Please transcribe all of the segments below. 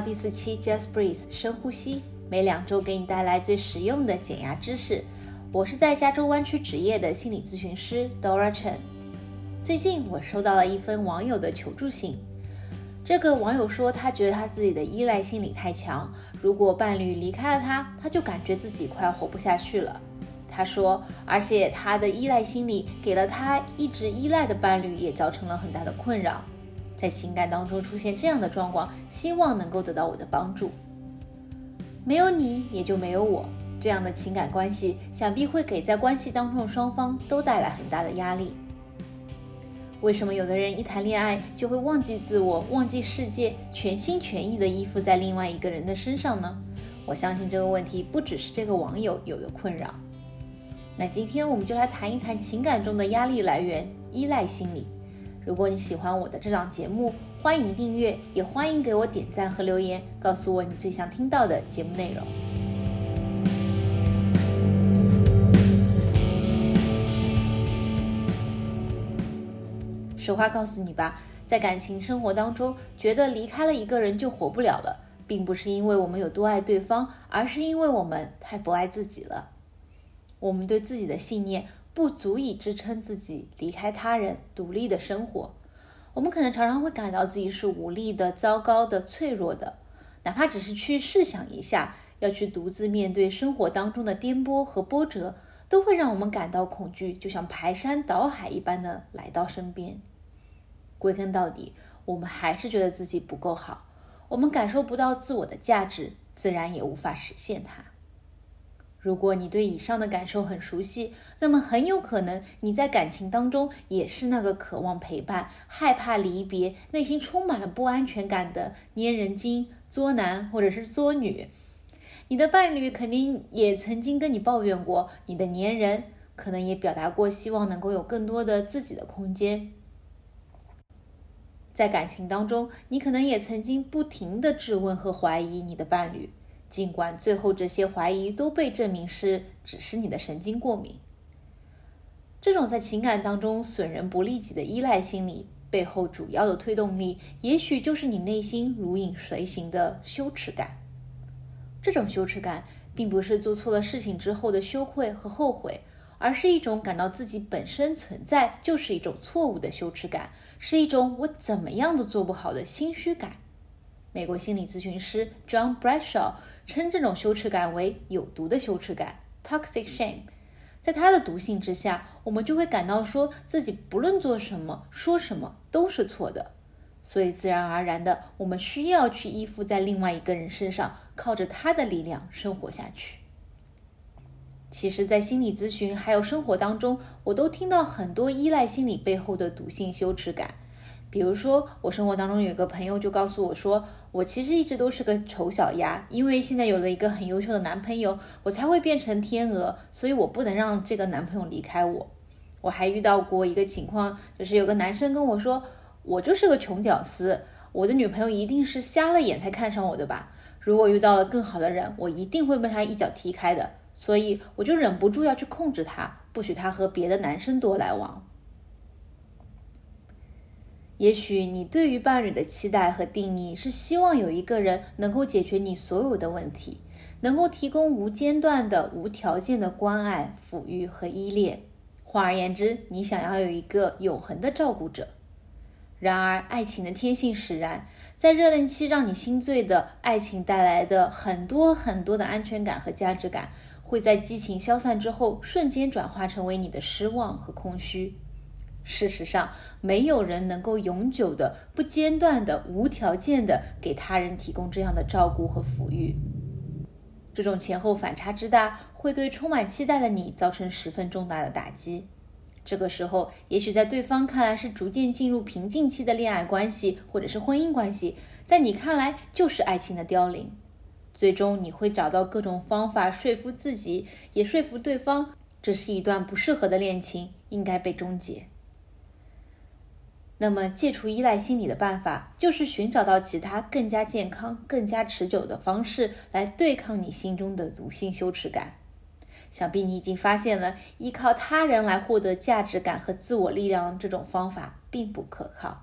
第四期 Just Breathe 深呼吸，每两周给你带来最实用的减压知识。我是在加州湾区职业的心理咨询师 Dora Chen。最近我收到了一封网友的求助信。这个网友说，他觉得他自己的依赖心理太强，如果伴侣离开了他，他就感觉自己快要活不下去了。他说，而且他的依赖心理给了他一直依赖的伴侣也造成了很大的困扰。在情感当中出现这样的状况，希望能够得到我的帮助。没有你也就没有我，这样的情感关系想必会给在关系当中的双方都带来很大的压力。为什么有的人一谈恋爱就会忘记自我、忘记世界，全心全意的依附在另外一个人的身上呢？我相信这个问题不只是这个网友有的困扰。那今天我们就来谈一谈情感中的压力来源——依赖心理。如果你喜欢我的这档节目，欢迎订阅，也欢迎给我点赞和留言，告诉我你最想听到的节目内容。实话告诉你吧，在感情生活当中，觉得离开了一个人就活不了了，并不是因为我们有多爱对方，而是因为我们太不爱自己了。我们对自己的信念。不足以支撑自己离开他人独立的生活，我们可能常常会感到自己是无力的、糟糕的、脆弱的。哪怕只是去试想一下，要去独自面对生活当中的颠簸和波折，都会让我们感到恐惧，就像排山倒海一般的来到身边。归根到底，我们还是觉得自己不够好，我们感受不到自我的价值，自然也无法实现它。如果你对以上的感受很熟悉，那么很有可能你在感情当中也是那个渴望陪伴、害怕离别、内心充满了不安全感的粘人精、作男或者是作女。你的伴侣肯定也曾经跟你抱怨过你的粘人，可能也表达过希望能够有更多的自己的空间。在感情当中，你可能也曾经不停的质问和怀疑你的伴侣。尽管最后这些怀疑都被证明是只是你的神经过敏，这种在情感当中损人不利己的依赖心理背后主要的推动力，也许就是你内心如影随形的羞耻感。这种羞耻感并不是做错了事情之后的羞愧和后悔，而是一种感到自己本身存在就是一种错误的羞耻感，是一种我怎么样都做不好的心虚感。美国心理咨询师 John Bradshaw 称这种羞耻感为有毒的羞耻感 （toxic shame）。在它的毒性之下，我们就会感到说自己不论做什么、说什么都是错的，所以自然而然的，我们需要去依附在另外一个人身上，靠着他的力量生活下去。其实，在心理咨询还有生活当中，我都听到很多依赖心理背后的毒性羞耻感。比如说，我生活当中有一个朋友就告诉我说，我其实一直都是个丑小鸭，因为现在有了一个很优秀的男朋友，我才会变成天鹅，所以我不能让这个男朋友离开我。我还遇到过一个情况，就是有个男生跟我说，我就是个穷屌丝，我的女朋友一定是瞎了眼才看上我的吧？如果遇到了更好的人，我一定会被他一脚踢开的，所以我就忍不住要去控制他，不许他和别的男生多来往。也许你对于伴侣的期待和定义是希望有一个人能够解决你所有的问题，能够提供无间断的、无条件的关爱、抚育和依恋。换而言之，你想要有一个永恒的照顾者。然而，爱情的天性使然，在热恋期让你心醉的爱情带来的很多很多的安全感和价值感，会在激情消散之后瞬间转化成为你的失望和空虚。事实上，没有人能够永久的、不间断的、无条件的给他人提供这样的照顾和抚育。这种前后反差之大，会对充满期待的你造成十分重大的打击。这个时候，也许在对方看来是逐渐进入瓶颈期的恋爱关系，或者是婚姻关系，在你看来就是爱情的凋零。最终，你会找到各种方法说服自己，也说服对方，这是一段不适合的恋情，应该被终结。那么，戒除依赖心理的办法，就是寻找到其他更加健康、更加持久的方式来对抗你心中的毒性羞耻感。想必你已经发现了，依靠他人来获得价值感和自我力量这种方法并不可靠。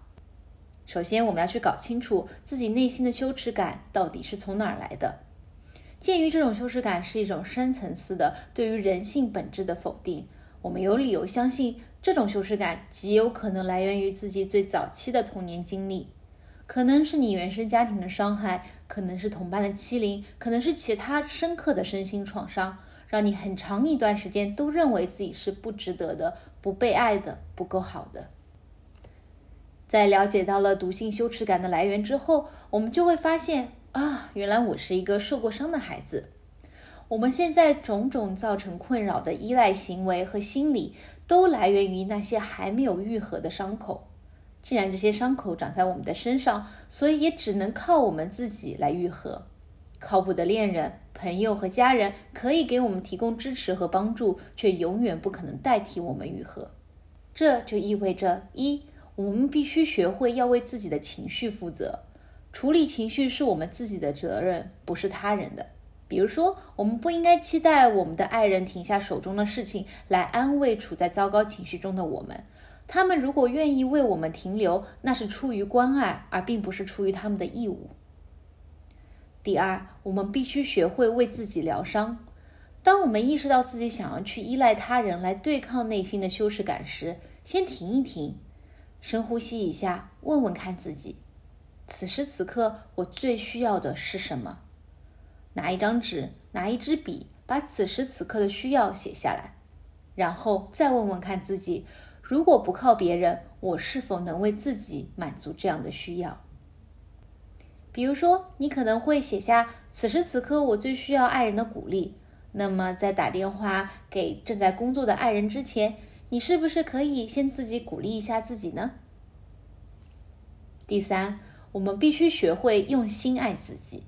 首先，我们要去搞清楚自己内心的羞耻感到底是从哪儿来的。鉴于这种羞耻感是一种深层次的对于人性本质的否定，我们有理由相信，这种羞耻感极有可能来源于自己最早期的童年经历，可能是你原生家庭的伤害，可能是同伴的欺凌，可能是其他深刻的身心创伤，让你很长一段时间都认为自己是不值得的、不被爱的、不够好的。在了解到了毒性羞耻感的来源之后，我们就会发现。啊，原来我是一个受过伤的孩子。我们现在种种造成困扰的依赖行为和心理，都来源于那些还没有愈合的伤口。既然这些伤口长在我们的身上，所以也只能靠我们自己来愈合。靠谱的恋人、朋友和家人可以给我们提供支持和帮助，却永远不可能代替我们愈合。这就意味着：一，我们必须学会要为自己的情绪负责。处理情绪是我们自己的责任，不是他人的。比如说，我们不应该期待我们的爱人停下手中的事情来安慰处在糟糕情绪中的我们。他们如果愿意为我们停留，那是出于关爱，而并不是出于他们的义务。第二，我们必须学会为自己疗伤。当我们意识到自己想要去依赖他人来对抗内心的羞耻感时，先停一停，深呼吸一下，问问看自己。此时此刻，我最需要的是什么？拿一张纸，拿一支笔，把此时此刻的需要写下来，然后再问问看自己：如果不靠别人，我是否能为自己满足这样的需要？比如说，你可能会写下：此时此刻，我最需要爱人的鼓励。那么，在打电话给正在工作的爱人之前，你是不是可以先自己鼓励一下自己呢？第三。我们必须学会用心爱自己。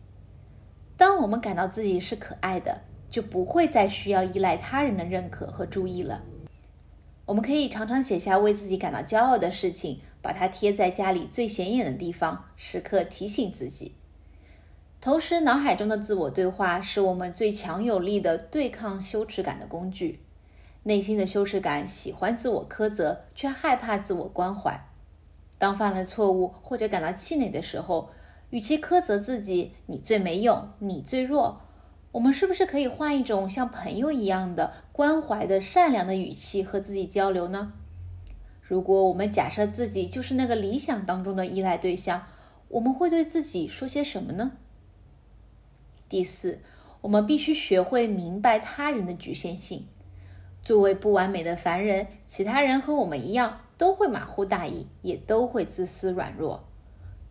当我们感到自己是可爱的，就不会再需要依赖他人的认可和注意了。我们可以常常写下为自己感到骄傲的事情，把它贴在家里最显眼的地方，时刻提醒自己。同时，脑海中的自我对话是我们最强有力的对抗羞耻感的工具。内心的羞耻感喜欢自我苛责，却害怕自我关怀。当犯了错误或者感到气馁的时候，与其苛责自己“你最没用，你最弱”，我们是不是可以换一种像朋友一样的关怀的善良的语气和自己交流呢？如果我们假设自己就是那个理想当中的依赖对象，我们会对自己说些什么呢？第四，我们必须学会明白他人的局限性。作为不完美的凡人，其他人和我们一样。都会马虎大意，也都会自私软弱。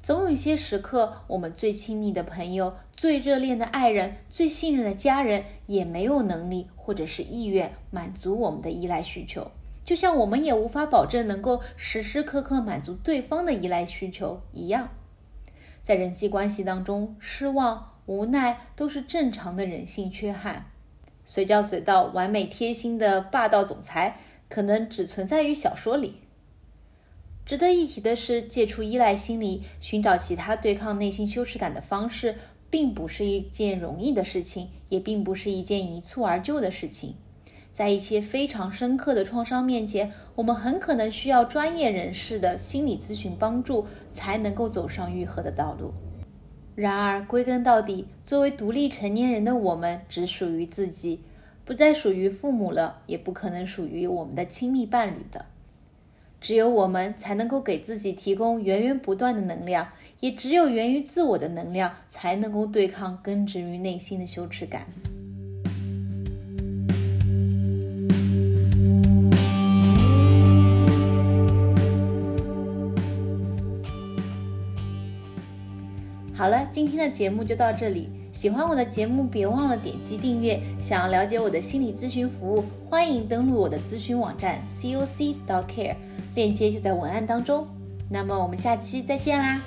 总有一些时刻，我们最亲密的朋友、最热恋的爱人、最信任的家人，也没有能力或者是意愿满足我们的依赖需求。就像我们也无法保证能够时时刻刻满足对方的依赖需求一样。在人际关系当中，失望、无奈都是正常的人性缺憾。随叫随到、完美贴心的霸道总裁，可能只存在于小说里。值得一提的是，戒除依赖心理，寻找其他对抗内心羞耻感的方式，并不是一件容易的事情，也并不是一件一蹴而就的事情。在一些非常深刻的创伤面前，我们很可能需要专业人士的心理咨询帮助，才能够走上愈合的道路。然而，归根到底，作为独立成年人的我们，只属于自己，不再属于父母了，也不可能属于我们的亲密伴侣的。只有我们才能够给自己提供源源不断的能量，也只有源于自我的能量，才能够对抗根植于内心的羞耻感。好了，今天的节目就到这里。喜欢我的节目，别忘了点击订阅。想要了解我的心理咨询服务，欢迎登录我的咨询网站 c o c dot care，链接就在文案当中。那么我们下期再见啦！